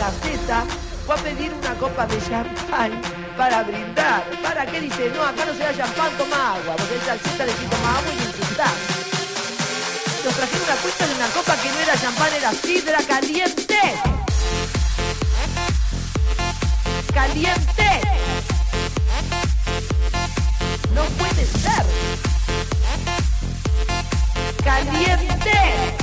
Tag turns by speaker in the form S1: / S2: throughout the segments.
S1: Gaceta fue a pedir una copa de champán para brindar. ¿Para qué dice? No, acá no se da champán, toma agua. Porque el salsita le toma agua y le insultás. Nos trajeron una cuenta de una copa que no era champán, era sidra caliente. Caliente. No puede ser. Caliente.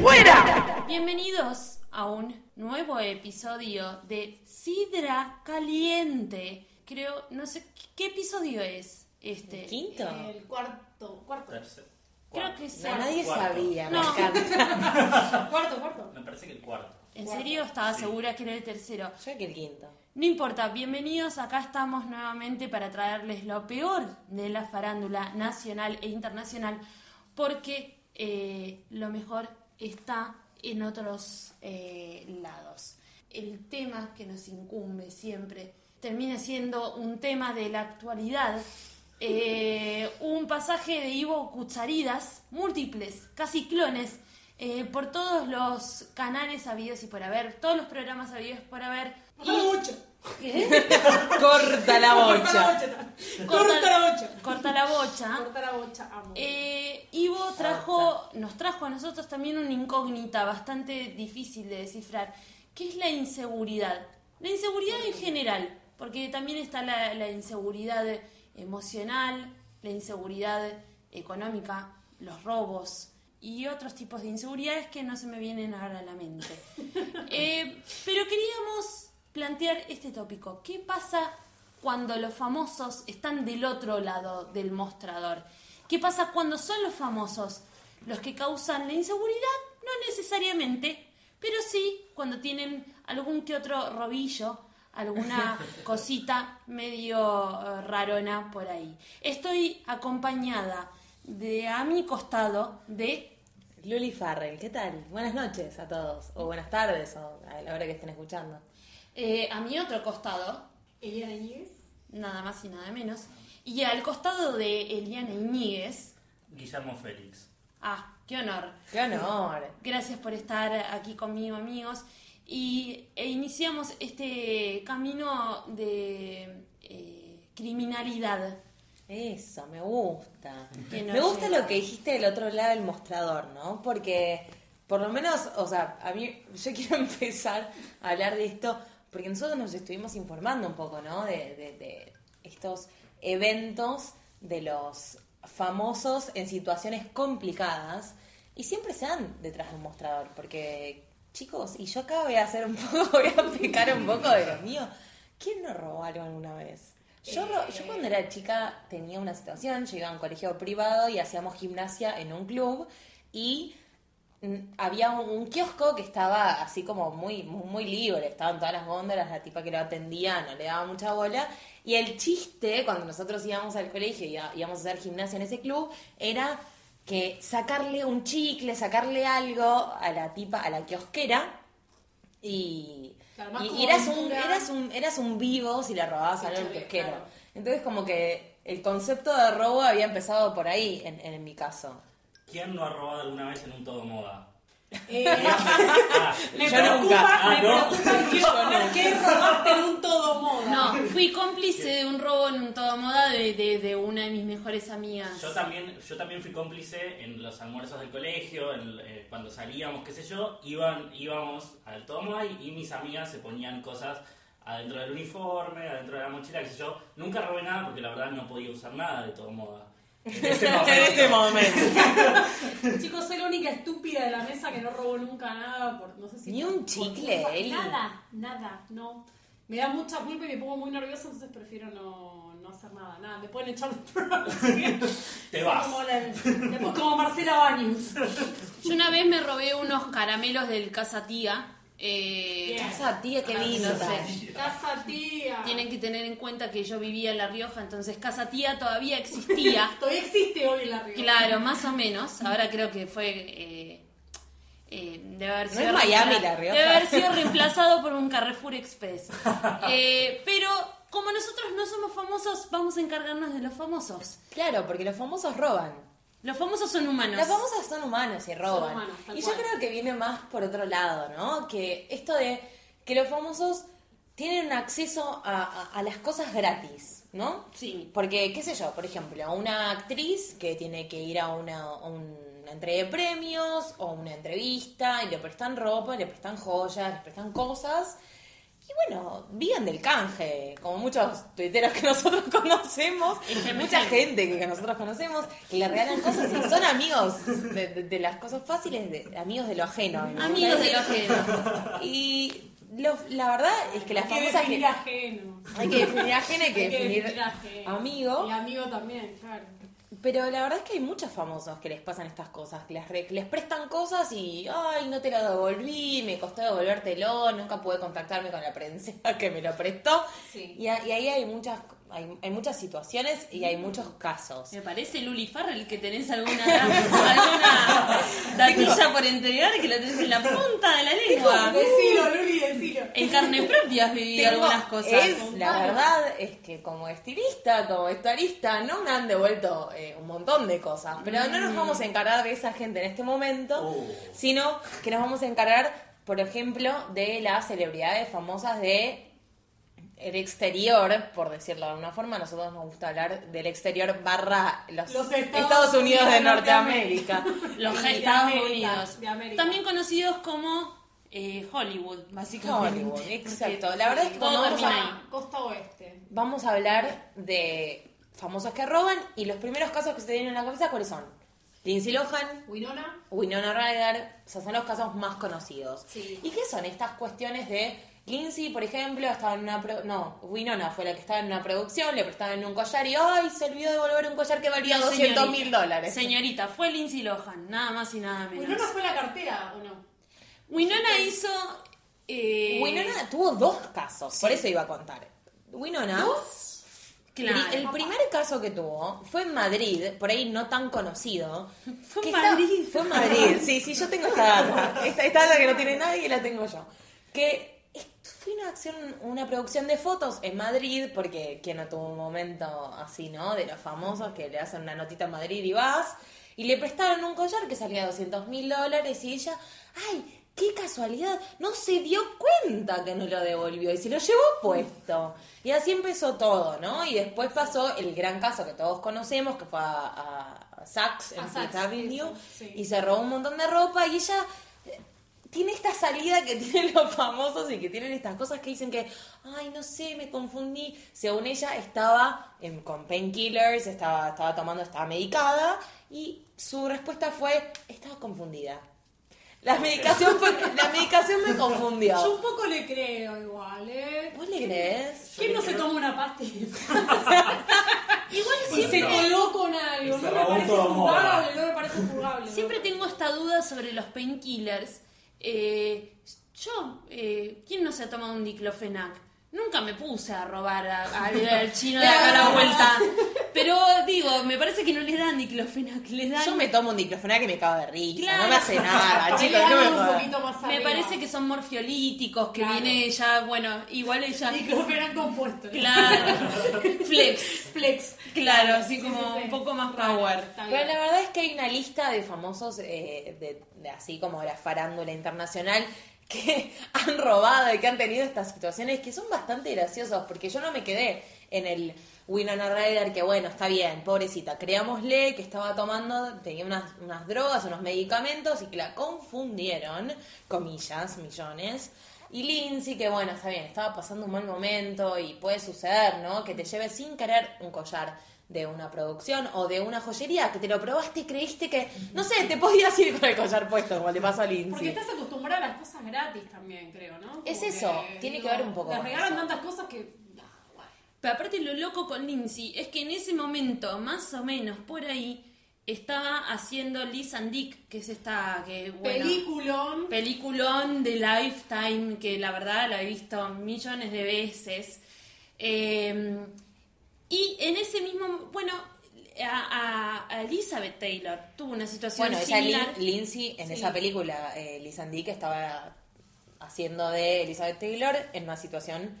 S1: ¡Fuera!
S2: Bienvenidos a un nuevo episodio de Sidra Caliente. Creo, no sé, ¿qué episodio es este?
S3: ¿Quinto?
S4: El cuarto, cuarto,
S5: Tercer.
S2: Creo que
S3: No,
S2: sea.
S3: nadie
S5: Cuarto.
S3: sabía,
S2: No.
S3: me encanta.
S4: cuarto, cuarto.
S5: Me parece que el cuarto.
S2: ¿En serio? Estaba segura que era el tercero.
S3: Yo que el quinto.
S2: No importa, bienvenidos, acá estamos nuevamente para traerles lo peor de la farándula nacional e internacional, porque eh, lo mejor está en otros eh, lados. El tema que nos incumbe siempre termina siendo un tema de la actualidad, eh, un pasaje de Ivo Cucharidas, múltiples, casi clones, eh, por todos los canales habidos y por haber, todos los programas habidos por haber.
S4: La bocha.
S2: ¿Qué?
S3: Corta la bocha.
S4: Corta la bocha.
S2: Corta la bocha.
S4: Corta la bocha, amo.
S2: Eh, Ivo trajo, nos trajo a nosotros también una incógnita bastante difícil de descifrar, que es la inseguridad. La inseguridad en general, porque también está la, la inseguridad emocional, la inseguridad económica, los robos y otros tipos de inseguridades que no se me vienen ahora a la mente. Eh, pero queríamos plantear este tópico. ¿Qué pasa cuando los famosos están del otro lado del mostrador? ¿Qué pasa cuando son los famosos los que causan la inseguridad? No necesariamente, pero sí cuando tienen algún que otro robillo, alguna cosita medio eh, rarona por ahí. Estoy acompañada de a mi costado de
S3: Luli Farrell, ¿qué tal? Buenas noches a todos. O buenas tardes, o a la hora que estén escuchando.
S2: Eh, a mi otro costado,
S4: Eliana Iñiguez.
S2: nada más y nada menos, y al costado de Eliana Iñiguez.
S5: Guillermo Félix.
S2: Ah, qué honor.
S3: ¡Qué honor!
S2: Gracias por estar aquí conmigo, amigos. Y e iniciamos este camino de eh, criminalidad.
S3: Eso, me gusta. Me gusta lo que dijiste del otro lado del mostrador, ¿no? Porque, por lo menos, o sea, a mí, yo quiero empezar a hablar de esto, porque nosotros nos estuvimos informando un poco, ¿no? De, de- de estos eventos de los famosos en situaciones complicadas y siempre se dan detrás de un mostrador, porque, chicos, y yo acá voy a hacer un poco, voy a picar un poco de lo mío. ¿Quién no robó algo alguna vez? Yo, yo cuando era chica tenía una situación, yo iba a un colegio privado y hacíamos gimnasia en un club y había un, un kiosco que estaba así como muy, muy libre, estaban todas las góndolas, la tipa que lo atendía no le daba mucha bola. Y el chiste, cuando nosotros íbamos al colegio y íbamos a hacer gimnasia en ese club, era que sacarle un chicle, sacarle algo a la tipa, a la kiosquera, y,
S4: Claro,
S3: eras, un, eras, un, eras un vivo si le robabas algo al kiosquero.
S4: claro.
S3: Entonces como que el concepto de robo había empezado por ahí, en, en mi caso.
S5: ¿Quién no ha robado alguna vez en un todo moda?
S4: Eh,
S5: Ah,
S4: me
S3: Yo
S4: preocupa,
S3: nunca.
S5: Ah,
S4: me
S5: ¿no?
S4: preocupa que saber qué robaste en un todo moda.
S2: No, fui cómplice de un robo en un todo moda de, de, de una de mis mejores amigas.
S5: yo también, yo también fui cómplice en los almuerzos del colegio, en- eh, cuando salíamos, qué sé yo, iban, íbamos al todo moda y, y mis amigas se ponían cosas adentro del uniforme, adentro de la mochila, qué sé yo. Nunca robé nada porque la verdad no podía usar nada de todo moda. En ese momento.
S3: momento.
S4: Chicos, soy la única estúpida de la mesa que no robó nunca nada. Por, no sé si
S3: Ni
S4: por-
S3: un
S4: por
S3: chicle. Eli.
S4: Nada, nada, no. Me da mucha culpa y me pongo muy nerviosa, entonces prefiero no, no hacer nada. Nada, me pueden echar.
S5: Te vas.
S4: Como la- después como Marcela Baños.
S2: Yo una vez me robé unos caramelos del Casa Tía. Eh.
S3: Esa tía que
S2: No
S3: vino.
S2: sé.
S4: Casa tía.
S2: Tienen que tener en cuenta que yo vivía en La Rioja, entonces Casa Tía todavía existía.
S4: Todavía existe hoy en la Rioja.
S2: Claro, más o menos. Ahora creo que fue. eh, eh, debe haber
S3: No
S2: sido
S3: es Miami, La Rioja.
S2: Debe haber sido reemplazado por un Carrefour Express. Eh, pero como nosotros no somos famosos, vamos a encargarnos de los famosos.
S3: Claro, porque los famosos roban.
S2: Los famosos son humanos.
S3: Las famosas son humanos y roban.
S4: humanos,
S3: y yo
S4: cual.
S3: creo que viene más por otro lado, ¿no? Que esto de que los famosos tienen acceso a, a- a las cosas gratis, ¿no?
S2: Sí.
S3: Porque, qué sé yo, por ejemplo, una actriz que tiene que ir a una, a una entrega de premios o una entrevista y le prestan ropa, le prestan joyas, le prestan cosas. Y bueno, viven del canje, como muchos tuiteros que nosotros conocemos, mucha gente que nosotros conocemos, que le regalan cosas y son amigos de, de- de las cosas fáciles, de, amigos de lo ajeno.
S2: Amigos de lo ajeno.
S3: Y lo- la verdad es que las
S4: Hay que definir ajeno.
S3: Hay que definir ajeno, hay que
S4: Hay que
S3: definir
S4: definir ajeno.
S3: amigo.
S4: Y amigo también, claro.
S3: Pero la verdad es que hay muchos famosos que les pasan estas cosas, que les, re- que les prestan cosas y, ay, no te lo devolví, me costó devolvértelo, nunca pude contactarme con la prensa que me lo prestó.
S4: Sí.
S3: Y, a- y ahí hay muchas, hay, hay muchas situaciones y hay muchos casos.
S2: Me parece Luli Farrell que tenés alguna, alguna datilla por entregar que la tenés en la punta de la lengua.
S4: Decilo, Luli, decilo.
S2: En carne propia has vivido
S3: Tengo-
S2: algunas cosas.
S3: Es, la verdad es que como estilista, como vestuarista, no me han devuelto eh, un montón de cosas. Pero no nos vamos a encargar de esa gente en este momento,
S5: Oh.
S3: sino que nos vamos a encargar, por ejemplo, de las celebridades famosas de el exterior, por decirlo de alguna forma, a nosotros nos gusta hablar del exterior barra los,
S4: Los
S3: Estados,
S4: Estados
S3: Unidos de
S4: Unidos de
S3: Norteamérica.
S2: Los
S4: De
S2: Estados
S4: América,
S2: Unidos.
S4: de América.
S2: También conocidos como eh, Hollywood, básicamente.
S3: Hollywood, exacto. La verdad es que
S2: todo
S3: cuando vamos a-.
S4: Costa Oeste.
S3: vamos a hablar de famosos que roban y los primeros casos que se te vienen en la cabeza, ¿cuáles son? Lindsay Lohan,
S4: Winona.
S3: Winona Ryder, o sea, son los casos más conocidos.
S4: Sí.
S3: ¿Y qué son estas cuestiones de Lindsay, por ejemplo, estaba en una pro- no, Winona fue la que estaba en una producción, le prestaban un collar y ay, se olvidó de devolver un collar que valía
S2: No,
S3: 200 mil dólares.
S2: Señorita, fue Lindsay Lohan, nada más y nada menos.
S4: Winona fue la cartera, ¿o no?
S2: Winona hizo. eh,
S3: Winona tuvo dos casos, por eso iba a contar. Winona
S2: Claro.
S3: El, primer caso que tuvo fue en Madrid, por ahí no tan conocido.
S2: Fue en
S3: está-
S2: Madrid.
S3: Fue en Madrid, sí, sí, yo tengo esta data. Esta, esta data que no tiene nadie la tengo yo. Que fue una acción, una producción de fotos en Madrid, porque quien no tuvo un momento así, ¿no? De los famosos que le hacen una notita en Madrid y vas. Y le prestaron un collar que salía 200 mil dólares y ella, ¡ay! ¡Qué casualidad! No se dio cuenta que no lo devolvió y se lo llevó puesto. Y así empezó todo, ¿no? Y después pasó el gran caso que todos conocemos, que fue a, a- a Saks en
S4: A Saks,
S3: Avenue
S4: sí.
S3: y se robó un montón de ropa y ella tiene esta salida que tienen los famosos y que tienen estas cosas que dicen que, ay, no sé, me confundí. Según ella, estaba en- con painkillers, estaba, estaba tomando, estaba medicada y su respuesta fue, estaba confundida. La medicación, fue, la medicación me confundió.
S4: Yo un poco le creo igual, ¿eh?
S3: ¿Vos le crees?
S4: ¿Quién no se toma una pastilla?
S2: Igual
S4: Y se
S2: siempre,
S4: coló con algo. No
S5: se
S4: me
S5: robó
S4: parece
S5: todo
S4: juzgable, no me parece juzgable.
S2: siempre tengo esta duda sobre los painkillers. Eh, yo, eh, ¿quién no se ha tomado un diclofenac? Nunca me puse a robar a- al, al chino de acá a la vuelta. Pero digo, me parece que no le dan diclofenac, le dan.
S3: Yo me tomo un diclofenac que me cago de risa,
S2: Claro.
S3: no me hace nada, chicos, no me
S4: dan un
S3: jodan.
S4: poquito más
S2: Me
S4: arriba.
S2: parece que son morfiolíticos, que
S4: Claro.
S2: viene ya, bueno, igual ella.
S4: Diclofenac compuesto.
S2: Claro. Flex.
S4: Flex.
S2: Claro, así
S4: Sí,
S2: como
S4: sí, sí.
S2: un poco más power.
S3: Pero la verdad es que hay una lista de famosos, eh, de, de así como la farándula internacional, que han robado y que han tenido estas situaciones que son bastante graciosos, porque yo no me quedé en el Winona Ryder, que bueno, está bien, pobrecita, creámosle que estaba tomando, tenía unas, unas drogas, unos medicamentos y que la confundieron, comillas, millones. Y Lindsay, que bueno, está bien, estaba pasando un mal momento y puede suceder, ¿no? Que te lleves sin querer un collar de una producción o de una joyería, que te lo probaste y creíste que, no sé, te podías ir con el collar puesto, como le pasó a
S4: Porque
S3: Lindsay.
S4: estás acostumbrada a las cosas gratis también, creo, ¿no?
S3: Es eso, tiene que ver un poco con
S4: regalan
S3: eso.
S4: tantas cosas que. ah.
S2: Pero aparte lo loco con Lindsay es que en ese momento, más o menos por ahí, estaba haciendo Liz and Dick, que es esta que, bueno,
S4: Peliculón.
S2: peliculón de Lifetime, que la verdad la he visto millones de veces. Eh, y en ese mismo, bueno, a, Elizabeth Taylor tuvo una situación
S3: Bueno, ella
S2: similar.
S3: Lin- Lindsay en
S4: Sí.
S3: esa película, eh, Liz and Dick estaba haciendo de Elizabeth Taylor en una situación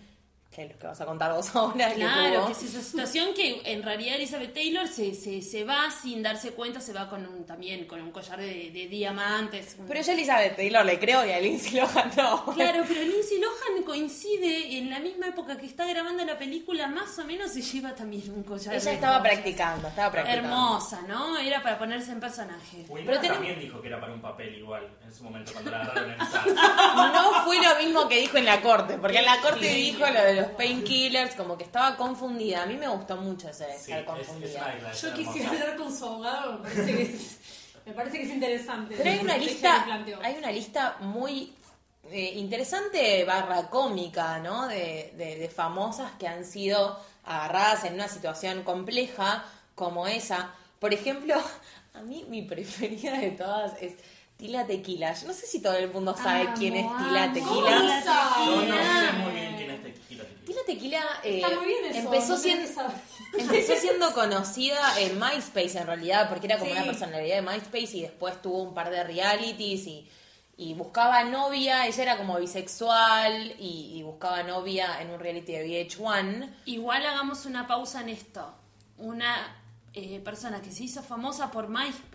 S3: que es lo que vas a contar vos ahora.
S2: Claro, que es esa situación que en realidad Elizabeth Taylor se, se, se va sin darse cuenta, se va con un, también con un collar de, de diamantes. un-
S3: Pero yo a Elizabeth Taylor le creo y a Lindsay Lohan no.
S2: Claro, pero Lindsay Lohan coincide en la misma época que está grabando la película, más o menos se lleva también un collar
S3: Ella
S2: de
S3: estaba practicando, estaba practicando.
S2: Hermosa, ¿no? Era para ponerse en personaje.
S3: Pero
S5: también dijo que era para un papel igual en su momento cuando la agarraron en SAR.
S3: No fue lo mismo que dijo en la corte, porque en la corte
S5: Sí.
S3: dijo lo de los painkillers, como que estaba confundida. A mí me gustó mucho ese
S5: Sí,
S3: estar
S5: es, es una
S3: confundida.
S4: Yo quisiera hablar con su abogado, me parece que es, me parece que es interesante.
S3: Pero hay una
S4: que
S3: lista, hay una lista muy eh, interesante barra cómica, ¿no? De, de- de famosas que han sido agarradas en una situación compleja como esa. Por ejemplo, a mí mi preferida de todas es Tila Tequila. Yo no sé si todo el mundo sabe
S2: Amo,
S3: quién es Tila. Tequila.
S2: Tila
S5: Yo no sé muy bien Tequila.
S3: Tequila eh,
S4: Está muy bien eso.
S3: empezó,
S4: no
S3: siendo,
S4: que
S3: empezó conocida en MySpace en realidad, porque era como
S4: Sí.
S3: una personalidad de MySpace y después tuvo un par de realities y, y buscaba novia, ella era como bisexual y, y buscaba novia en un reality de VH1.
S2: Igual hagamos una pausa en esto. Una eh, persona que se hizo famosa por MySpace.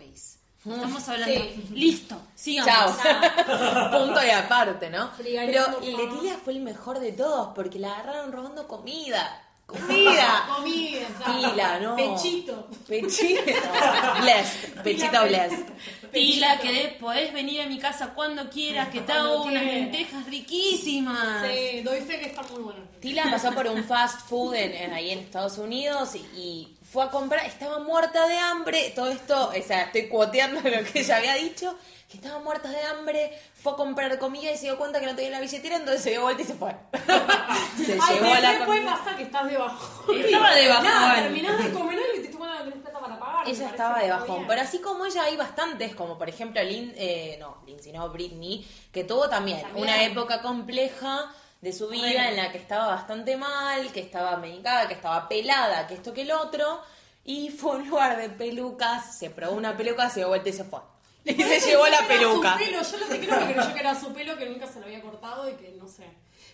S2: Estamos hablando.
S4: Sí.
S2: Listo, sigamos.
S3: Chao. Punto y aparte, ¿no? Pero. Letilia fue el mejor de todos porque la agarraron robando comida. ¡Comida!
S4: Comida, ya.
S3: Tila, no.
S4: Pechito.
S3: Pechito. Blessed. Pechito blessed.
S2: Tila, que de- podés venir a mi casa cuando quieras, que te hago unas lentejas riquísimas.
S4: Sí, doy fe que está muy bueno.
S3: Tila pasó por un fast food en, en- ahí en Estados Unidos y, y fue a comprar, estaba muerta de hambre, todo esto, o sea, estoy cuoteando lo que ella había dicho, que estaba muerta de hambre, fue a comprar comida y se dio cuenta que no tenía la billetera, entonces se dio vuelta y se fue. se
S4: Ay,
S3: llevó
S4: ¿qué
S3: la comida.
S4: pasar que estás de bajón?
S2: Estaba de bajón.
S4: Nada, terminás de comer algo y te no tenés plata para pagar.
S3: Ella estaba de
S4: muy
S3: bajón,
S4: bien.
S3: pero así como ella hay bastantes, como por ejemplo Lin, eh, no, Lindsay, no, Britney, que tuvo también,
S4: También.
S3: una época compleja de su vida
S4: Bueno.
S3: en la que estaba bastante mal, que estaba medicada, que estaba pelada, que esto que el otro, y fue a un lugar de pelucas, se probó una peluca, se dio vuelta y se fue. Y se llevó la peluca.
S4: Su pelo. Yo lo que creo que creyó que era su pelo, que nunca se lo había cortado y que no sé.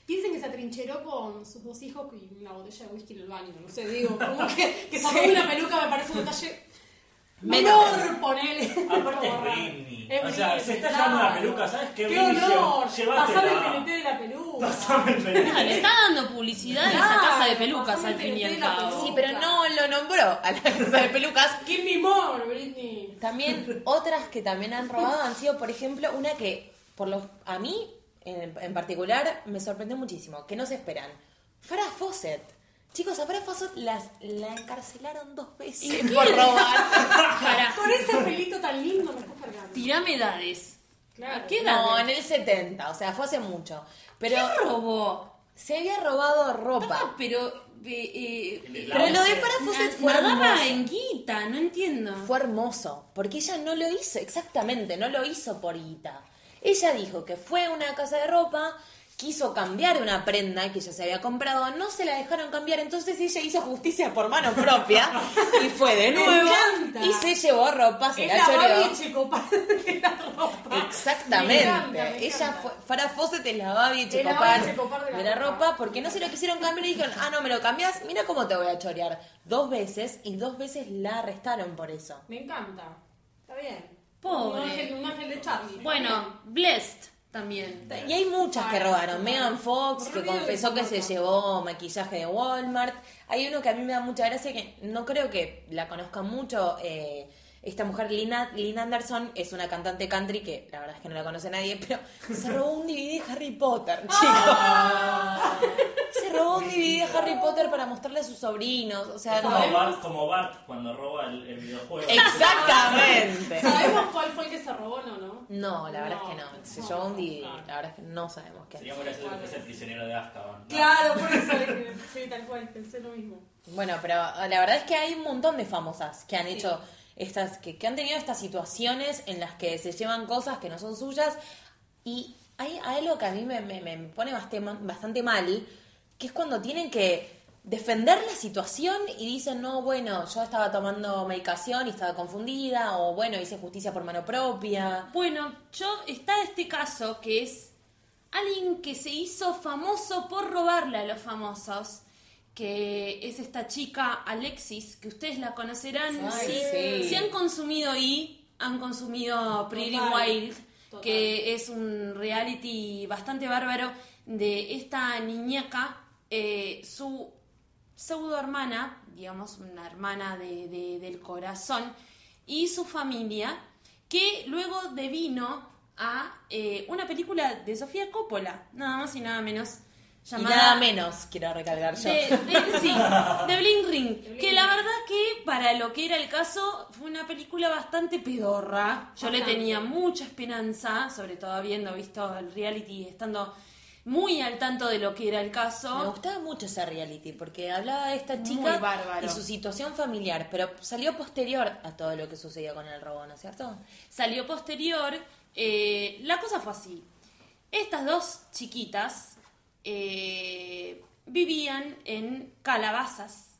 S4: Piensen que se atrincheró con sus dos hijos y una botella de whisky en el baño. No sé, digo, como que, que sacó una peluca me parece un detalle.
S3: Menor.
S4: Menor, ponele.
S5: Aparte es. Britney.
S4: Es
S5: O sea,
S4: Britney,
S5: se está
S4: claro.
S5: llevando una peluca, ¿sabes qué?
S4: ¡Qué
S5: Britney?
S4: honor!
S5: Llévatela.
S4: Pasame el PNT de la peluca.
S5: Pasame el PNT.
S2: Ah, le está dando publicidad a esa
S4: Claro,
S2: casa de pelucas al fin y al
S4: la
S2: cabo.
S3: Sí, pero no lo nombró a la casa de pelucas.
S4: ¡Qué mimor, Britney!
S3: También otras que también han robado han sido, por ejemplo, una que por los a mí en, en particular me sorprendió muchísimo, que no se esperan. Farah Fawcett. Chicos, a Farah Fawcett las, la encarcelaron dos veces por robar.
S2: Para,
S4: Con ese pelito tan lindo me estás cargando.
S2: tirame edades.
S4: Claro.
S2: ¿A qué edad?
S3: No, en el 70, o sea, fue hace mucho. Pero
S2: ¿Qué robó?
S3: se había robado ropa.
S2: Ah, pero... eh, eh,
S3: Pero lo de. Farah Fawcett fue
S2: nadaba
S3: hermoso.
S2: en guita, no entiendo.
S3: Fue hermoso, porque ella no lo hizo, exactamente, no lo hizo por guita. Ella dijo que fue a una casa de ropa, quiso cambiar una prenda que ella se había comprado, no se la dejaron cambiar, entonces ella hizo justicia por mano propia y fue de
S4: Me
S3: nuevo
S4: encanta.
S3: y se llevó ropa, se
S4: Es
S3: la
S4: la
S3: choreó.
S4: De la ropa.
S3: Exactamente.
S4: Me encanta, me
S3: Ella
S4: encanta.
S3: fue, Farah Fawcett es la Babi
S4: la
S3: Checopar
S4: Babi Checopar
S3: de la ropa porque no se lo quisieron cambiar y dijeron, ah, no me lo cambias, mira cómo te voy a chorear. Dos veces y dos veces la arrestaron por eso.
S4: Me encanta. Está bien.
S2: Pobre.
S4: Un ángel, un ángel de Charlie.
S2: Bueno, Blessed también.
S3: Y hay muchas que robaron. Megan Fox, que confesó que se llevó maquillaje de Walmart. Hay uno que a mí me da mucha gracia, que no creo que la conozcan mucho. eh, esta mujer, Lina, Lynn Anderson, es una cantante country que la verdad es que no la conoce nadie, pero se robó un DVD de Harry Potter, chicos. Robó un DVD de Harry Potter para mostrarle a sus sobrinos. O sea,
S5: Como
S3: no.
S5: Bart, como Bart cuando roba el, el videojuego.
S3: Exactamente.
S4: ¿Sabemos cuál fue el que se robó no, no?
S3: No, la verdad es que no. Se llevó un DVD. La verdad es que no sabemos qué.
S5: Sería muy gracioso que fuese el prisionero de Azkaban. ¿no?
S4: Claro, por eso sí, tal cual, pensé lo mismo.
S3: Bueno, pero la verdad es que hay un montón de famosas que han hecho estas, que, que han tenido estas situaciones en las que se llevan cosas que no son suyas. Y hay algo que a mí me, me- me pone bastante, bastante mal, que es cuando tienen que defender la situación y dicen, no, bueno, yo estaba tomando medicación y estaba confundida, o bueno, hice justicia por mano propia.
S2: Bueno, yo está este caso que es alguien que se hizo famoso por robarle a los famosos, que es esta chica Alexis, que ustedes la conocerán
S3: Ay,
S2: si,
S3: sí.
S2: si han consumido y han consumido Pretty
S4: Total.
S2: Wild,
S4: Total.
S2: que es un reality bastante bárbaro de esta niñaca, eh, su pseudo hermana, digamos una hermana de- de- del corazón, y su familia, que luego devino a eh, una película de Sofía Coppola, nada más y nada menos,
S3: Y
S2: llamada...
S3: nada menos, quiero recalcar yo.
S2: De, de- sí, de Bling Ring. Que la verdad que para lo que era el caso fue una película bastante pedorra. Yo le tenía mucha esperanza, sobre todo habiendo visto el reality y estando muy al tanto de lo que era el caso.
S3: Me gustaba mucho ese reality porque hablaba de esta chica y su situación familiar, pero salió posterior a todo lo que sucedió con el robo, ¿no es cierto?
S2: Salió posterior. eh, la cosa fue así. Estas dos chiquitas eh, vivían en calabazas.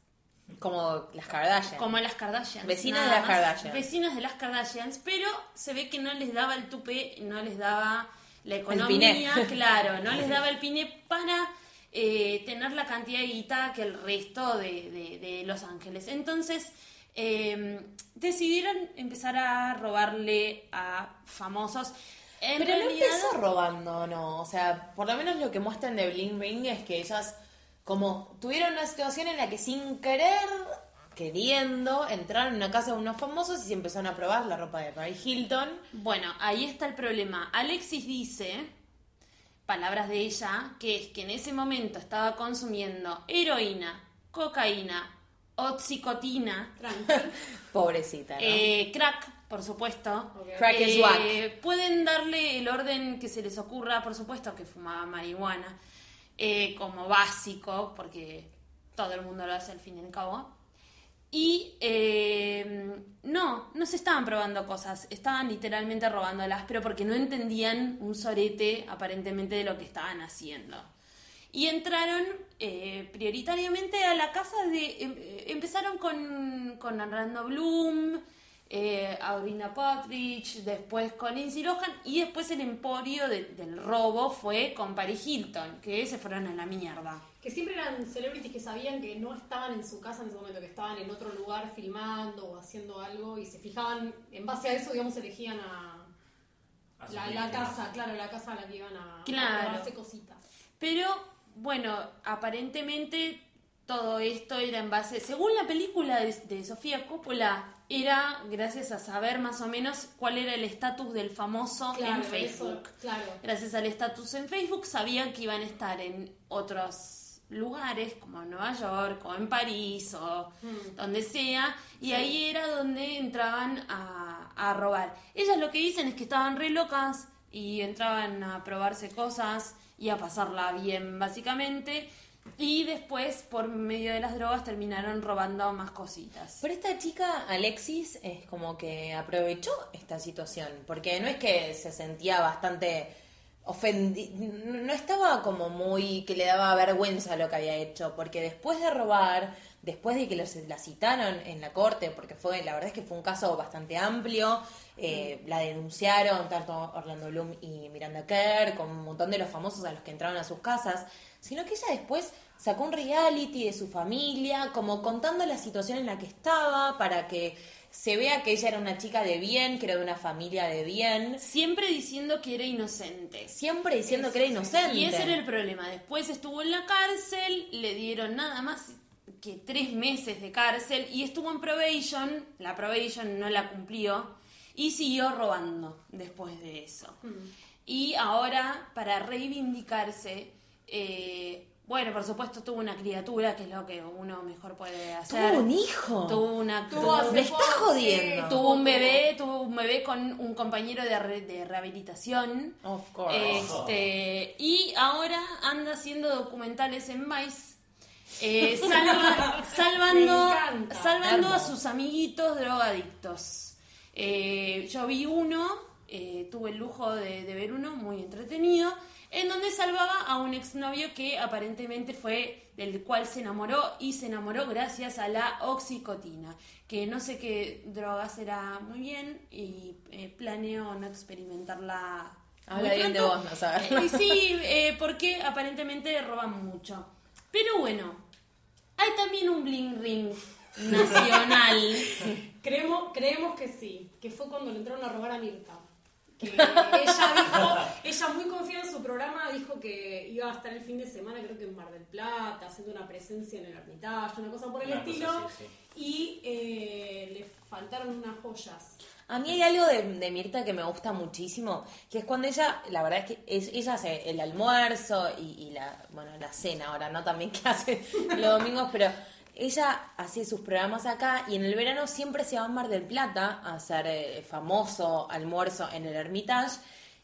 S3: Como las Kardashian.
S2: Como las Kardashians.
S3: Vecinas de las. Kardashians.
S2: Vecinas de las Kardashians, pero se ve que no les daba el tupe, no les daba la
S3: piné.
S2: economía, claro, no les daba el pine para eh, tener la cantidad de guita que el resto de, de- de Los Ángeles. Entonces eh, decidieron empezar a robarle a famosos. En
S3: Pero no empezó robando, ¿no? O sea, por lo menos lo que muestran de Bling Ring es que ellas como tuvieron una situación en la que sin querer, queriendo, entraron en una casa de unos famosos y se empezaron a probar la ropa de Paris Hilton.
S2: Bueno, ahí está el problema. Alexis dice, palabras de ella, que es que en ese momento estaba consumiendo heroína, cocaína, oxicotina,
S4: Tranqui.
S3: Pobrecita, ¿no?
S2: eh, crack, por supuesto.
S3: Crack is
S2: Eh,
S3: whack.
S2: Pueden darle el orden que se les ocurra, por supuesto que fumaba marihuana, eh, como básico, porque todo el mundo lo hace al fin y al cabo. Y eh, no, no se estaban probando cosas, estaban literalmente robándolas, pero porque no entendían un sorete aparentemente de lo que estaban haciendo. Y entraron eh, prioritariamente a la casa de... em- eh, empezaron con, con Orlando Bloom, eh, Aurina Partridge, después con Lindsay Lohan y después el emporio de- del robo fue con Paris Hilton, que se fueron a la mierda.
S4: Que siempre eran celebrities que sabían que no estaban en su casa en ese momento, que estaban en otro lugar filmando o haciendo algo y se fijaban, en base a eso, digamos, elegían a la, casa, claro, la casa a la que iban a,
S2: Claro.
S4: a cositas.
S2: Pero bueno, aparentemente todo esto era en base, según la película de, de Sofía Coppola, era gracias a saber más o menos cuál era el estatus del famoso
S4: Claro,
S2: en
S4: eso,
S2: Facebook.
S4: claro.
S2: Gracias al estatus en Facebook sabían que iban a estar en otros lugares como en Nueva York o en París o
S4: Mm.
S2: donde sea y ahí era donde entraban a, a robar. Ellas lo que dicen es que estaban re locas y entraban a probarse cosas y a pasarla bien básicamente y después por medio de las drogas terminaron robando más cositas.
S3: Pero esta chica, Alexis, es como que aprovechó esta situación, porque no es que se sentía bastante ofendida, no estaba como muy que le daba vergüenza lo que había hecho, porque después de robar, después de que los, la citaron en la corte, porque fue, la verdad es que fue un caso bastante amplio, eh, la denunciaron tanto Orlando Bloom y Miranda Kerr, con un montón de los famosos a los que entraron a sus casas, sino que ella después sacó un reality de su familia, como contando la situación en la que estaba, para que se vea que ella era una chica de bien, que era de una familia de bien,
S2: Siempre diciendo que era inocente.
S3: siempre diciendo que era inocente.
S2: Y ese era el problema. Después estuvo en la cárcel, le dieron nada más que tres meses de cárcel y estuvo en probation. La probation no la cumplió y siguió robando después de eso. Y ahora, para reivindicarse, eh, bueno, por supuesto tuvo una criatura, que es lo que uno mejor puede hacer.
S3: Tuvo un hijo.
S2: Tuvo una
S4: Tuvo
S3: me está jodiendo.
S4: sí,
S2: Tuvo un bebé, tuvo un bebé con un compañero de, re- de rehabilitación.
S3: Of course.
S2: Este, y ahora anda haciendo documentales en Vice. eh, salva- salvando salvando a sus amiguitos drogadictos. Eh, yo vi uno, eh, tuve el lujo de, de ver uno, muy entretenido, en donde salvaba a un exnovio que aparentemente fue del cual se enamoró y se enamoró gracias a la oxicotina, que no sé qué droga será muy bien y eh, planeo no experimentarla
S3: Habla bien de vos, no sabes.
S2: Eh, sí, eh, porque aparentemente roban mucho. Pero bueno, hay también un bling ring nacional.
S4: Creemos, creemos que sí, que fue cuando le entraron a robar a Mirta. Que ella dijo, ella muy confiada en su programa, dijo que iba a estar el fin de semana, creo que en Mar del Plata, haciendo una presencia en el Ermitaño, una cosa por el
S5: Una
S4: estilo,
S5: así, sí.
S4: y eh, le faltaron unas joyas.
S3: A mí hay algo de, de Mirta que me gusta muchísimo, que es cuando ella, la verdad es que es- ella hace el almuerzo y, y la, bueno, la cena ahora, ¿no? También que hace los domingos, pero ella hace sus programas acá y en el verano siempre se va a Mar del Plata a hacer eh, famoso almuerzo en el Hermitage.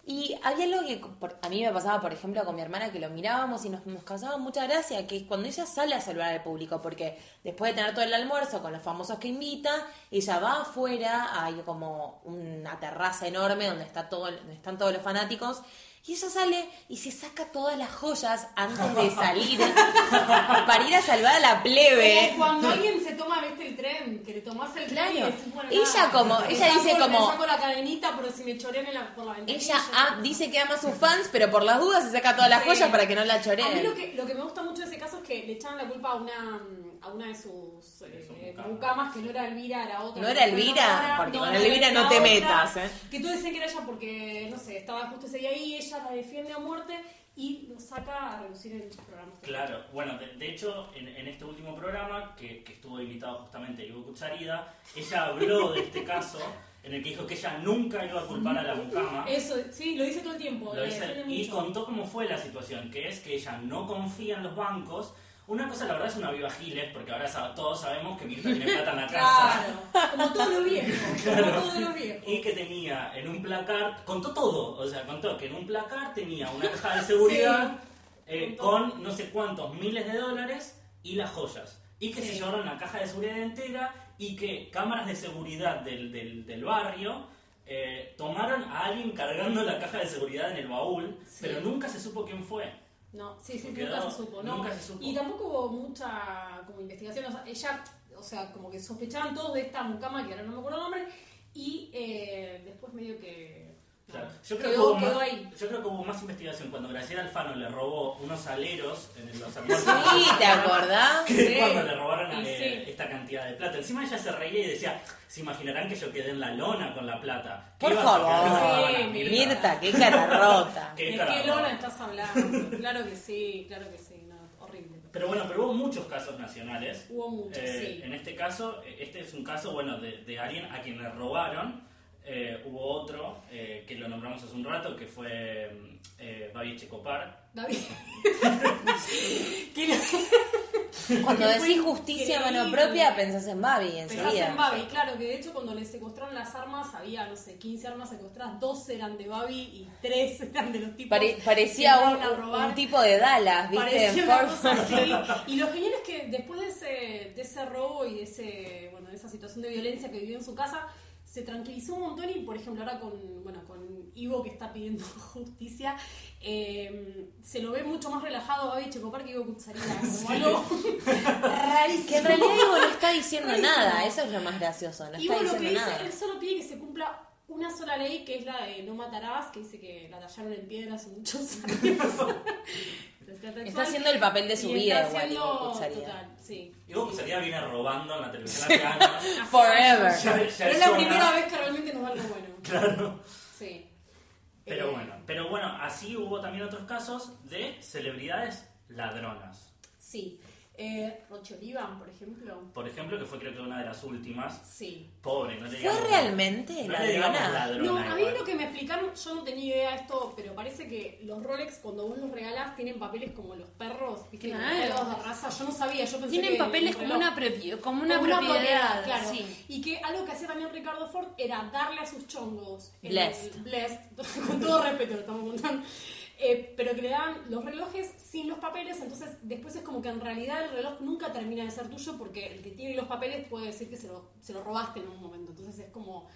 S3: Y había algo que por- a mí me pasaba, por ejemplo, con mi hermana, que lo mirábamos y nos, nos causaba mucha gracia, que es cuando ella sale a saludar al público, porque después de tener todo el almuerzo con los famosos que invita, ella va afuera, hay como una terraza enorme donde, está todo, donde están todos los fanáticos, y ella sale y se saca todas las joyas antes de salir para ir a salvar a la plebe.
S4: Cuando alguien se toma, viste, el tren, que le tomás el tren y
S3: Claro.
S4: bueno,
S3: Ella
S4: nada,
S3: como- ella dice como-
S4: Me saco la cadenita, pero si me chorean en la, por la ventanilla...
S3: Ella dice que ama a sus fans, pero por las dudas se saca todas las
S4: Sí.
S3: joyas para que no la
S4: A mí
S3: choreen.
S4: lo que, lo que me gusta mucho de ese caso es que le echaron la culpa a una, a una de sus eh, que no era Elvira, era otra.
S3: ¿No era Elvira? Porque con
S4: era
S3: Elvira no te
S4: otra,
S3: metas, ¿eh?
S4: Que tú decías que era ella porque, no sé, estaba justo ese día ahí, ella la defiende a muerte y lo saca a reducir en el programa.
S5: Claro, bueno, de, de hecho, en, en este último programa, que, que estuvo invitado justamente Ivo Kutsarida, ella habló de este caso en el que dijo que ella nunca iba a culpar a la mucama.
S4: Eso, sí, lo dice todo el tiempo.
S5: Lo
S4: la
S5: dice- y
S4: mucho.
S5: contó cómo fue la situación, que es que ella no confía en los bancos. Una cosa, la verdad, es una viva giles, porque ahora sab- todos sabemos que Mirta tiene plata en la casa.
S4: Claro, como todo lo viejo, como todo lo viejo.
S5: Y que tenía en un placar, contó todo, o sea, contó que en un placar tenía una caja de seguridad eh, con no sé cuántos miles de dólares y las joyas. Y que
S4: Sí.
S5: se llevaron la caja de seguridad entera y que cámaras de seguridad del, del, del barrio eh, tomaron a alguien cargando la caja de seguridad en el baúl,
S4: Sí.
S5: pero nunca se supo quién fue.
S4: No, sí, sí,
S5: Porque
S4: nunca
S5: no,
S4: se supo, ¿no?
S5: nunca se supo.
S4: Y tampoco hubo mucha como investigación, o sea, ella, o sea, como que sospechaban todos de esta mucama, que ahora no me acuerdo el nombre, y eh, después medio que...
S5: Claro. Yo, creo
S4: quedó,
S5: que hubo
S4: quedó
S5: más,
S4: ahí.
S5: yo creo que hubo más investigación cuando Graciela Alfano le robó unos aleros en los almuerzos.
S3: Sí, ¿te acordás?
S5: que
S4: Sí.
S5: cuando le robaron eh,
S4: sí.
S5: esta cantidad de plata. Encima ella se reía y decía, se imaginarán que yo quedé en la lona con la plata. ¿Qué
S3: Por favor.
S5: lona,
S4: Sí,
S3: Mirta, qué cara rota.
S4: ¿De qué
S5: rota.
S4: lona estás hablando? claro que sí, claro que sí, no, horrible.
S5: Pero bueno, pero hubo muchos casos nacionales.
S4: Hubo muchos,
S5: Eh,
S4: sí.
S5: En este caso, este es un caso, bueno, de, de alguien a quien le robaron. Eh, hubo otro eh, que lo nombramos hace un rato, que fue eh, Babi Checopar.
S4: Que lo-
S3: Cuando
S4: que
S3: decís justicia a mano propia, pensás en Babi
S4: Pensás
S3: enseguida.
S4: en Babi, claro, que de hecho cuando le secuestraron las armas, había, no sé, 15 armas secuestradas, 12 eran de Babi y 3 eran de los tipos
S3: Pare-
S4: que
S3: parecía un,
S4: entraron a robar.
S3: un tipo de Dallas, ¿viste?
S4: Parecía
S3: En
S4: una cosa así. Y lo genial es que después de ese, de ese robo y de, ese, bueno, de esa situación de violencia que vivió en su casa, se tranquilizó un montón y, por ejemplo, ahora con, bueno, con Ivo que está pidiendo justicia, eh, se lo ve mucho más relajado a Babi Checopar que Ivo Kutsarida, como algo rarísimo.
S3: Que en realidad Ivo no está diciendo
S4: Rarísimo.
S3: nada, eso es lo más gracioso, no
S4: Ivo
S3: está
S4: lo que
S3: diciendo
S4: dice,
S3: nada.
S4: él solo pide que se cumpla una sola ley, que es la de no matarás, que dice que la tallaron en piedra hace muchos años.
S3: Está haciendo el papel de su vida igual,
S4: haciendo-. Total, sí.
S5: Y vos Kutsarida viene robando en la televisión.
S3: Forever.
S5: Ya- ya
S4: Pero es la
S5: zona.
S4: primera vez que realmente nos da algo bueno.
S5: Claro.
S4: Sí.
S5: Pero
S4: Eh,
S5: bueno, pero bueno, así hubo también otros casos de celebridades ladronas.
S4: Sí. Eh, Roche Olivan, por ejemplo.
S5: Por ejemplo, que fue creo que una de las últimas.
S4: Sí.
S5: Pobre, no le
S3: ¿Fue
S5: digamos-
S3: realmente
S5: no
S3: ladrona?
S5: ladrona
S4: No, a mí
S5: igual.
S4: lo que me explicaron, yo no tenía idea de esto, pero parece que los Rolex cuando vos los regalás tienen papeles como los perros,
S2: Claro.
S4: perros de raza. Yo no sabía, yo pensé
S2: Tienen
S4: que
S2: papeles como una, como una
S4: Como
S2: propiedad.
S4: claro.
S2: sí.
S4: Y que algo que hacía también Ricardo Ford era darle a sus chongos.
S3: Blessed.
S4: el- blessed, con todo respeto lo estamos contando. Eh, pero que le daban los relojes sin los papeles, entonces después es como que en realidad el reloj nunca termina de ser tuyo porque el que tiene los papeles puede decir que se lo, se lo robaste en un momento. Entonces es como,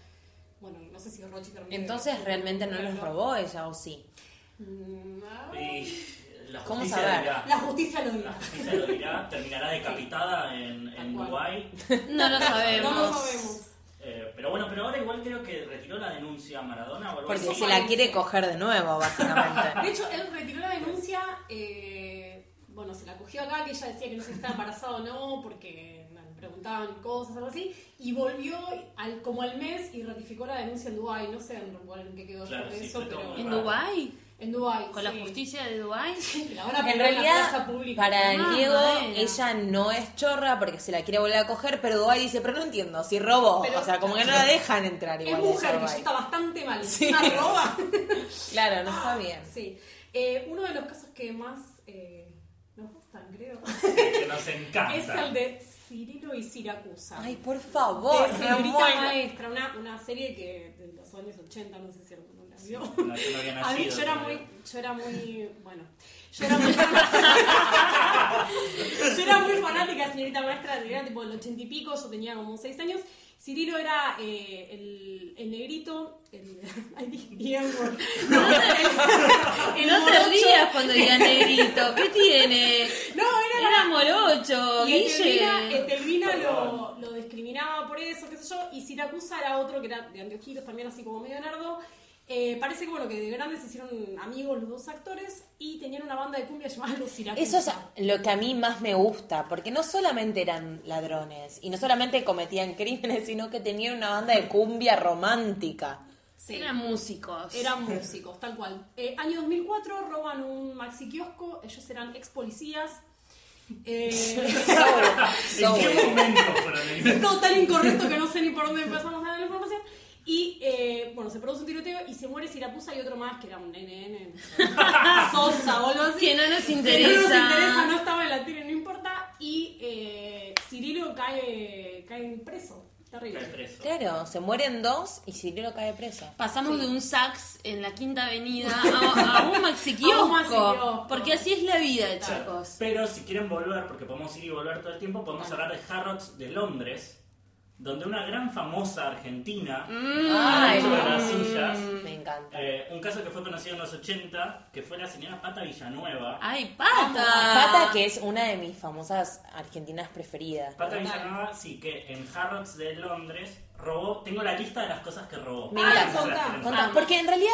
S4: bueno, no sé si Rochi termina.
S3: Entonces realmente no los robó ella o sí.
S4: Mm, ah,
S5: Y la
S3: ¿Cómo
S5: justicia
S3: saber?
S5: dirá.
S4: La justicia lo
S5: La
S4: dirá.
S5: justicia lo dirá, terminará decapitada en, en. Uruguay.
S2: No lo sabemos.
S4: No lo sabemos.
S5: Pero bueno, pero ahora igual creo que retiró la denuncia a Maradona o algo
S3: Porque
S5: así.
S3: se la quiere coger de nuevo, básicamente.
S4: De hecho, él retiró la denuncia, eh, bueno, se la cogió acá, que ella decía que no sé si estaba embarazada o no, porque bueno, preguntaban cosas, algo así, y volvió al, como al mes y ratificó la denuncia en Dubái, no sé en, en qué quedó
S5: Claro, sí,
S4: eso, pero...
S2: ¿En. Dubái?
S4: En Dubái,
S2: ¿Con la justicia de Dubái?
S4: La van a
S3: En realidad,
S4: pública.
S3: para el
S2: Ah,
S3: Diego,
S2: madera.
S3: ella no es chorra porque se la quiere volver a coger, pero Dubái dice, pero no entiendo, si robó.
S4: Pero-
S3: o sea, como que no la dejan entrar
S4: Es
S3: igual. a
S4: mujer, que ya está bastante mal.
S3: Sí.
S4: Una roba.
S3: Claro, no está bien.
S4: Sí. Eh, uno de los casos que más eh, nos gustan, creo,
S5: Que nos encanta.
S4: es el de Cirilo y Siracusa.
S3: Ay, por favor,
S4: de Señorita. Maestra, una, una serie que de los años 80, no sé si la vio.
S5: No, yo no había
S4: A mí yo era muy, yo era muy, bueno, yo era muy yo era muy fanática señorita maestra, era tipo del ochenta y pico, yo tenía como seis años. Cirilo era eh, el, el negrito, el, ay, bien, no, el, el
S2: no te
S4: morocho.
S2: rías cuando diga negrito. ¿Qué tiene?
S4: No, era
S2: Era morocho,
S4: y
S2: Guille.
S4: Etelvina, Etelvina lo, lo discriminaba por eso, qué sé yo, y Siracusa era otro que era de anteojitos, también así como medio nardo. Eh, parece que bueno, que de grandes se hicieron amigos los dos actores y tenían una banda de cumbia llamada Los Siracusa.
S3: Eso es lo que a mí más me gusta, porque no solamente eran ladrones y no solamente cometían crímenes, sino que tenían una banda de cumbia romántica.
S4: Sí.
S2: Eran músicos.
S4: Eran músicos, tal cual. Eh, año 2004 roban un maxi kiosco, ellos eran ex policías. Eh,
S5: ¿En qué momento
S4: todo tan incorrecto que no sé ni por dónde empezamos a dar la información. Y eh, bueno, se produce un tiroteo y se muere Siracusa y otro más que era un NN, Sosa o algo así.
S2: Que no nos
S4: Que
S2: interesa.
S4: no nos interesa, no estaba en la tele, no importa. Y eh, Cirilo cae, cae preso. Terrible.
S5: Cae preso.
S3: Claro, se mueren dos y Cirilo cae preso.
S2: Pasamos
S4: Sí.
S2: de un sax en la quinta avenida a, a un maxi kiosco. Porque así es la vida,
S5: Claro.
S2: chicos.
S5: Pero si quieren volver, porque podemos ir y volver todo el tiempo, podemos hablar de Harrods de Londres, donde una gran famosa argentina, dentro de las suyas,
S3: me encanta.
S5: eh, un caso que fue conocido en los 80, que fue la señora Pata Villanueva.
S2: ¡Ay, pata!
S3: Pata, que es una de mis famosas argentinas preferidas.
S5: Pata Villanueva, sí, que en Harrods de Londres robó, tengo la lista de las cosas que robó.
S3: Me
S4: Ay,
S3: encanta. Porque en realidad,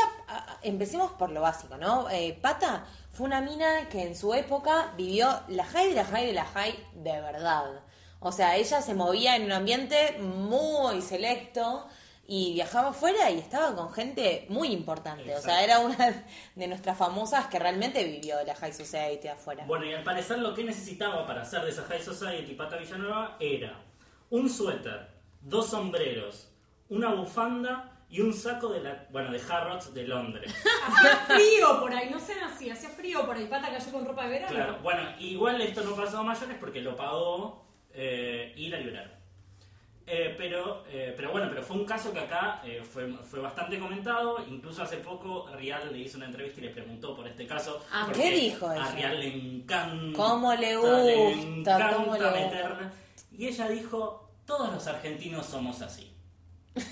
S3: empecemos por lo básico, ¿no? Eh, Pata fue una mina que en su época vivió la high de la high de la high de verdad. O sea, ella se movía en un ambiente muy selecto y viajaba afuera y estaba con gente muy importante. O sea, era una de nuestras famosas que realmente vivió la high society afuera.
S5: Bueno, y al parecer lo que necesitaba para hacer de esa High Society Pata Villanueva era un suéter, dos sombreros, una bufanda y un saco de la, bueno, de Harrods de Londres.
S4: Hacía frío por ahí, no sean así, hacía frío por ahí. Pata cayó con ropa de verano.
S5: Claro, bueno, igual esto no pasó a mayores porque lo pagó eh, y la liberaron. Eh, pero, eh, pero bueno, pero fue un caso que acá eh, fue, fue bastante comentado. Incluso hace poco Rial le hizo una entrevista y le preguntó por este caso.
S2: Ah,
S5: porque
S3: ¿qué dijo
S5: A
S3: ella?
S5: Rial le encanta.
S3: ¿Cómo le
S5: le
S3: gusta?
S5: encanta
S3: ¿Cómo le gusta?
S5: Y ella dijo: Todos los argentinos somos así.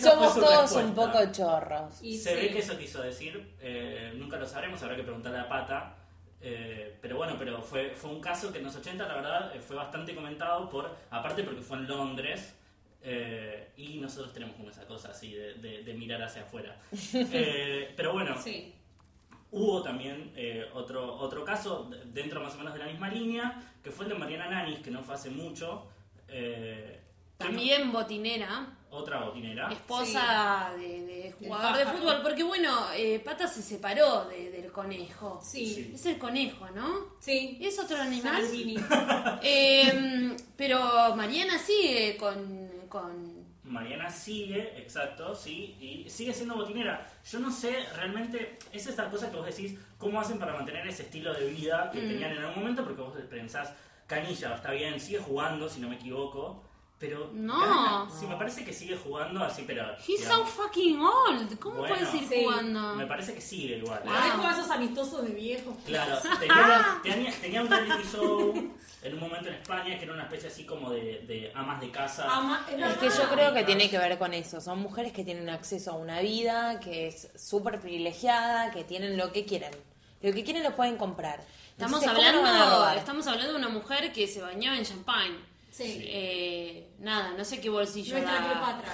S3: Somos todos un
S5: respuesta.
S3: poco chorros.
S4: Y
S5: Se
S4: sí.
S5: ve que eso quiso decir, eh, nunca lo sabremos, habrá que preguntarle a Pata. Eh, pero bueno, pero fue, fue un caso que en los 80 la verdad eh, fue bastante comentado, por aparte porque fue en Londres eh, y nosotros tenemos como esa cosa así de, de- de mirar hacia afuera. Eh, pero bueno,
S4: Sí.
S5: hubo también otro, otro caso dentro más o menos de la misma línea, que fue el de Mariana Nanis, que no fue hace mucho.
S2: También botinera.
S5: Otra botinera.
S2: Esposa de, de jugador de fútbol. Porque bueno, eh, Pata se separó de- del conejo.
S4: Sí.
S5: Sí.
S2: Es el conejo, ¿no?
S4: Sí.
S2: ¿Es otro animal? Eh, pero Mariana sigue con, con
S5: Mariana sigue, exacto, sí, y sigue siendo botinera. Yo no sé realmente, es esta cosa que vos decís, cómo hacen para mantener ese estilo de vida que tenían en algún momento, porque vos pensás, Canilla, está bien, sigue jugando, si no me equivoco, pero...
S2: No.
S5: gana- Sí, me parece que sigue jugando así, pero...
S2: He's so
S5: digamos,
S2: fucking old. ¿Cómo
S5: Bueno,
S2: puedes ir
S4: sí.
S2: jugando?
S5: me parece que sigue igual. ¿eh?
S4: Es como esos amistosos de viejos.
S5: Claro, tenía, tenía, tenía un reality show en un momento en España que era una especie así como de, de amas de casa.
S4: Ama- es
S3: Es que yo creo que tiene que ver con eso. Son mujeres que tienen acceso a una vida que es súper privilegiada, que tienen lo que quieren. Lo que quieren lo pueden comprar.
S2: Estamos
S3: Entonces, ¿cómo no van a
S2: hablando, estamos hablando de una mujer que se bañaba en champagne.
S4: Sí.
S2: Eh, nada, no sé qué bolsillo
S4: Nuestra
S2: da.
S4: Cleopatra.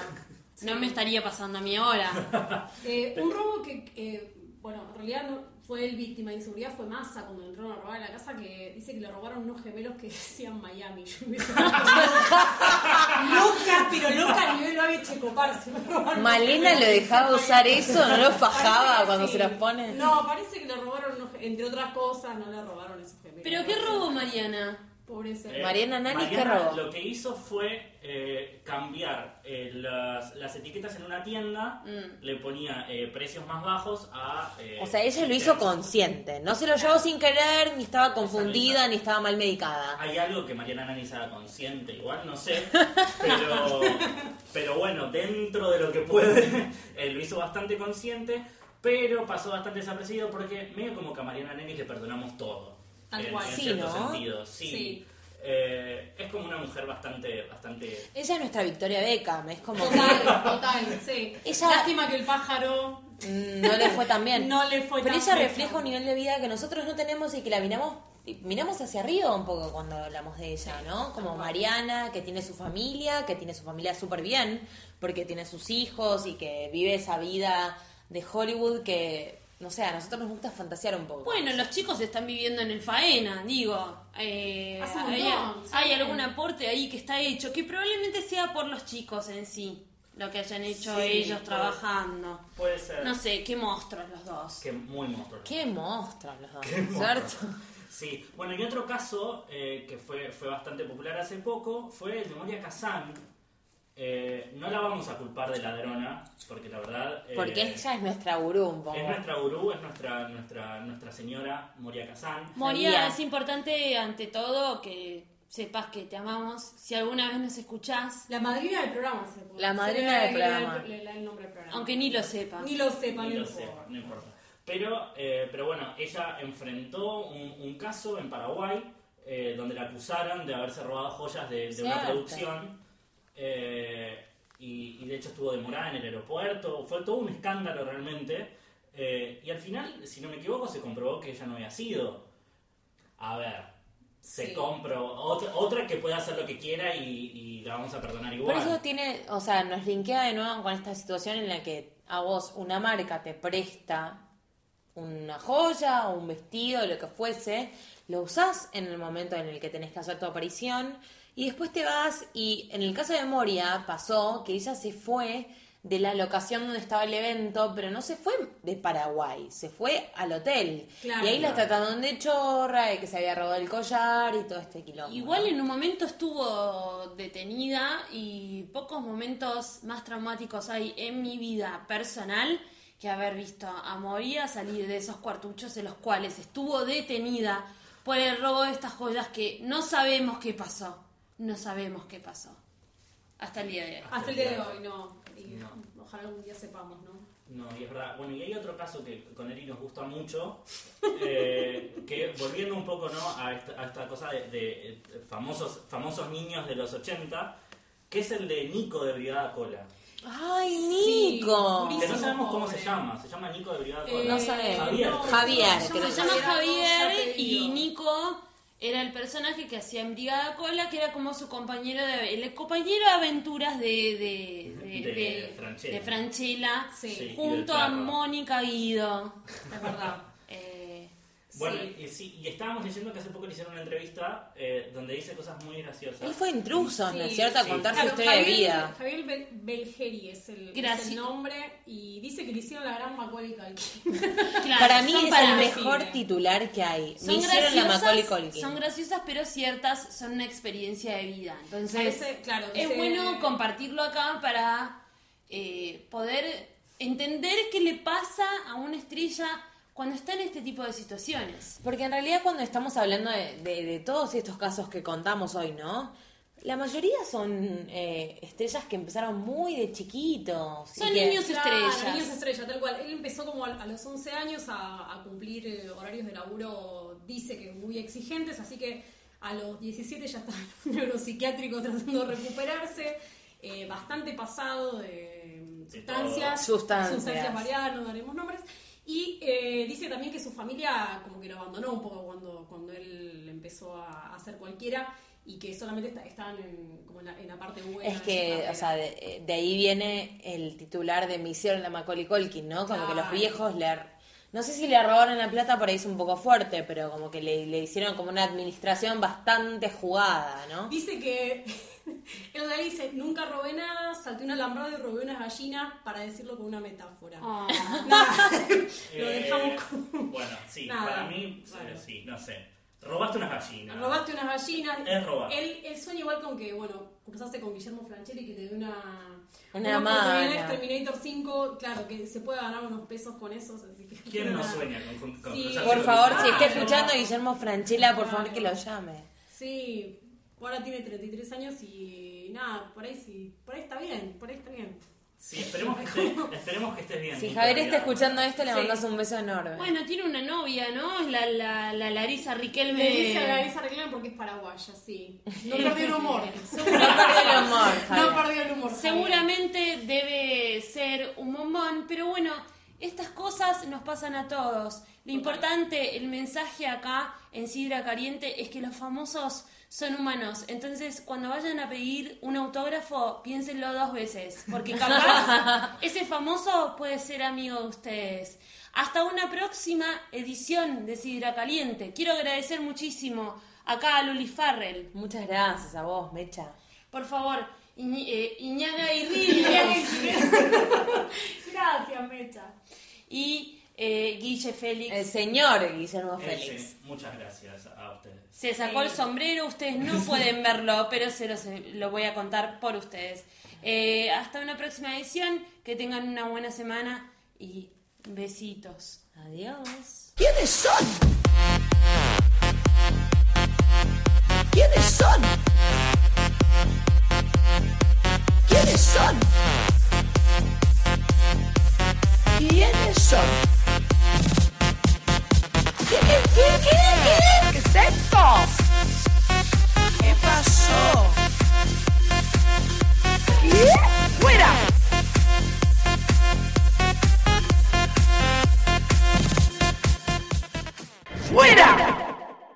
S2: No me estaría pasando a mí ahora.
S4: Eh, un robo que, eh, bueno, en realidad no fue el víctima de inseguridad, fue Massa cuando entraron a robar a la casa que dice que le robaron unos gemelos que decían Miami. Yo me loca, pero loca a nivel Babi Checopar.
S3: Malena lo dejaba usar eso, no lo fajaba cuando
S4: sí.
S3: se los pone.
S4: No, parece que le robaron, unos, entre otras cosas, no le robaron esos gemelos.
S2: ¿Pero qué robó Mariana?
S4: Pobre ser.
S5: Eh,
S3: Mariana Nani, ¿qué
S5: Mariana
S3: robó?
S5: Lo que hizo fue eh, cambiar eh, las, las etiquetas en una tienda,
S2: Mm.
S5: le ponía eh, precios más bajos a... eh,
S3: O sea, ella lo hizo consciente. No se lo llevó sin querer, ni estaba confundida, ni estaba mal medicada.
S5: Hay algo que Mariana Nani se haga consciente, igual no sé, pero, pero bueno, dentro de lo que puede, eh, lo hizo bastante consciente, pero pasó bastante desapercibido porque medio como que a Mariana Nani le perdonamos todo.
S4: Tal
S5: en,
S4: cual.
S5: en
S3: Sí,
S5: cierto
S3: ¿no?
S5: sentido, sí.
S4: Sí.
S5: Eh, es como una mujer bastante, bastante
S3: Ella es nuestra Victoria Beckham, es como
S4: Total, total, sí.
S3: Ella-
S4: Lástima que el pájaro
S3: no le fue tan bien.
S4: no le fue
S3: Pero
S4: tan
S3: ella
S4: bien.
S3: refleja un nivel de vida que nosotros no tenemos y que la miramos miramos hacia arriba un poco cuando hablamos de ella, ¿no? Como Mariana, que tiene su familia, que tiene su familia súper bien, porque tiene sus hijos y que vive esa vida de Hollywood que, no sé, a nosotros nos gusta fantasear un poco.
S2: Bueno, los chicos están viviendo en el faena, digo. Eh,
S4: Hace un
S2: hay,
S4: montón, sí.
S2: hay algún aporte ahí que está hecho, que probablemente sea por los chicos en sí, lo que hayan hecho
S5: Sí,
S2: ellos
S5: puede-
S2: trabajando.
S5: Puede ser
S2: No sé, qué monstruos los dos.
S5: que muy monstruo.
S3: Qué monstruos los dos,
S5: Qué
S3: ¿cierto?
S5: Sí, bueno, y otro caso eh, que fue, fue bastante popular hace poco fue el de Moria Kazan. Eh, no la vamos a culpar de ladrona, porque la verdad... eh,
S3: Porque ella es nuestra gurú un poco.
S5: es nuestra gurú, es nuestra, nuestra, nuestra señora Moria Kazan.
S2: Moria,
S3: Sabía.
S2: es importante ante todo que sepas que te amamos. Si alguna vez nos escuchás,
S4: La madrina del programa se puede
S3: La madrina del programa.
S4: Le el nombre del programa.
S2: aunque ni lo sepa.
S4: Ni lo sepa,
S5: Ni
S4: no
S5: lo
S4: importa.
S5: sé, no importa. Pero, eh, pero bueno, ella enfrentó un, un caso en Paraguay eh, donde la acusaron de haberse robado joyas de, de una producción eh, y, y de hecho estuvo demorada en el aeropuerto. Fue todo un escándalo realmente. eh, y al final, si no me equivoco, se comprobó que ella no había sido. A ver, se
S4: Sí.
S5: compró otra, otra que pueda hacer lo que quiera y, y la vamos a perdonar
S3: Por
S5: igual.
S3: eso tiene, o sea, nos linkea de nuevo con esta situación en la que a vos una marca te presta una joya o un vestido, lo que fuese, lo usás en el momento en el que tenés que hacer tu aparición y después te vas y en el caso de Moria pasó que ella se fue de la locación donde estaba el evento, pero no se fue de Paraguay, se fue al hotel.
S4: Claro.
S3: y ahí la trataron de chorra, de que se había robado el collar y todo este quilombo.
S2: Igual en un momento estuvo detenida y pocos momentos más traumáticos hay en mi vida personal que haber visto a Moria salir de esos cuartuchos en los cuales estuvo detenida por el robo de estas joyas que no sabemos qué pasó. No sabemos qué pasó. Hasta el día de hoy.
S4: Hasta el día de hoy, no. Y
S5: No.
S4: Ojalá algún día sepamos, ¿no?
S5: No, y es verdad. Bueno, y hay otro caso que con Eri nos gusta mucho, eh, que volviendo un poco ¿no? a, esta, a esta cosa de, de, eh, famosos, famosos niños de los 80, que es el de Nico de Brigada Cola.
S3: ¡Ay,
S4: Sí,
S3: Nico!
S5: Que no sabemos cómo
S4: pobre.
S5: se llama, se llama Nico de Brigada
S4: Eh,
S5: Cola.
S3: No sabemos.
S5: Javier.
S3: Javier,
S4: se
S2: llama Javier y. Nico era el personaje que hacía en Brigada Cola, que era como su compañero de el compañero de aventuras de de, de,
S5: De
S2: de-
S5: Franchella.
S2: de Franchella,
S4: Sí.
S2: Junto a. Mónica Guido.
S4: Es verdad.
S5: Bueno,
S4: Sí.
S5: y, sí, y estábamos diciendo que hace poco le hicieron una entrevista eh, donde dice cosas muy graciosas.
S3: Él fue intruso, ¿no es
S4: Sí,
S3: cierto? A contar su historia de
S4: Javier-
S3: vida.
S4: Javier Bel- Belgeri es el, es
S2: Gracias.
S4: el nombre y dice que le hicieron la gran Macaulay Culkin.
S2: claro,
S3: Para mí es
S2: para-
S3: el mejor
S4: decir.
S3: titular que hay.
S2: Son
S3: Me hicieron la Macaulay
S2: graciosas,
S3: Culkin.
S2: son graciosas, pero ciertas, son una experiencia de vida. Entonces,
S4: claro,
S2: es bueno compartirlo acá para eh, poder entender qué le pasa a una estrella cuando está en este tipo de situaciones.
S3: Porque en realidad cuando estamos hablando de, de- de todos estos casos que contamos hoy, ¿no? La mayoría son eh, estrellas que empezaron muy de chiquitos.
S2: Son
S3: que-
S2: niños
S4: Claro,
S2: estrellas.
S4: niños estrella, tal cual. Él empezó como a, a los 11 años a, a cumplir eh, horarios de laburo, dice que muy exigentes, así que a los 17 ya está en un neuropsiquiátrico tratando de recuperarse, eh, bastante pasado de
S5: De
S4: sustancias,
S3: todo. Sustancias.
S4: variadas, no daremos nombres. Y eh, dice también que su familia como que lo abandonó un poco cuando, cuando él empezó a hacer cualquiera y que solamente está- estaban en, como en, la, en la parte buena.
S3: Es que, o sea, de, de ahí viene el titular de Misión la Macaulay Culkin, ¿no? Como que los
S4: Claro.
S3: viejos le... No sé si le robaron la plata, por ahí es un poco fuerte, pero como que le, le hicieron como una administración bastante jugada, ¿no?
S4: Dice que el otro dice, nunca robé nada, salté un alambrado y robé unas gallinas para decirlo con una metáfora.
S2: Ah.
S4: Nada, lo
S5: Eh,
S4: dejamos con...
S5: Bueno, sí,
S4: Nada.
S5: para mí,
S4: Bueno.
S5: eh, sí, no sé. Robaste unas gallinas.
S4: Robaste unas gallinas.
S5: Es robar.
S4: Él, él sueña igual con que, bueno, cruzaste con Guillermo Franchelli que te dio una...
S3: Una
S4: en
S3: mano.
S4: Terminator 5, claro, que se puede ganar unos pesos con esos. Así que,
S5: ¿Quién no sueña con, con, con
S4: Sí.
S5: cruzarse
S3: Por favor,
S5: Guillermo?
S3: si está
S4: Ah,
S3: escuchando
S4: no.
S3: Guillermo Franchella, por favor que lo llame.
S4: Sí, ahora tiene 33 años y nada, por ahí sí, por ahí está bien, por ahí está bien.
S5: Sí, esperemos que, esté- esperemos que estés bien.
S3: Si Javier está escuchando esto, le
S4: Sí.
S3: mandas un beso enorme.
S2: Bueno, tiene una novia, ¿no? Es la, la, la Larisa Riquelme.
S4: Le dice a Larisa Reclame porque es paraguaya, sí. No perdió el humor.
S3: No perdió el humor, Javier.
S4: No perdió el humor. Javier.
S2: Seguramente debe ser un bombón, pero bueno, estas cosas nos pasan a todos. Lo importante, el mensaje acá en Sidra Caliente es que los famosos son humanos. Entonces, cuando vayan a pedir un autógrafo, piénsenlo dos veces, porque capaz ese famoso puede ser amigo de ustedes. Hasta una próxima edición de Sidra Caliente. Quiero agradecer muchísimo acá a Luli Farrell.
S3: Muchas gracias a vos, Mecha.
S2: Por favor, Iñ- eh, Iñaga y Ríos.
S4: Gracias, Mecha.
S2: y eh, Guille Félix.
S3: El señor Guillermo
S5: Eh,
S3: Félix.
S5: muchas gracias a ustedes.
S2: Se sacó el sombrero, ustedes no pueden verlo, pero se lo, lo voy a contar por ustedes. Eh, hasta una próxima edición, que tengan una buena semana y besitos.
S3: Adiós.
S1: ¿Quiénes son? ¿Quiénes son? ¿Quiénes son? ¿Quiénes son? Qué? ¿Qué pasó? ¿Qué? ¡Fuera! ¡Fuera!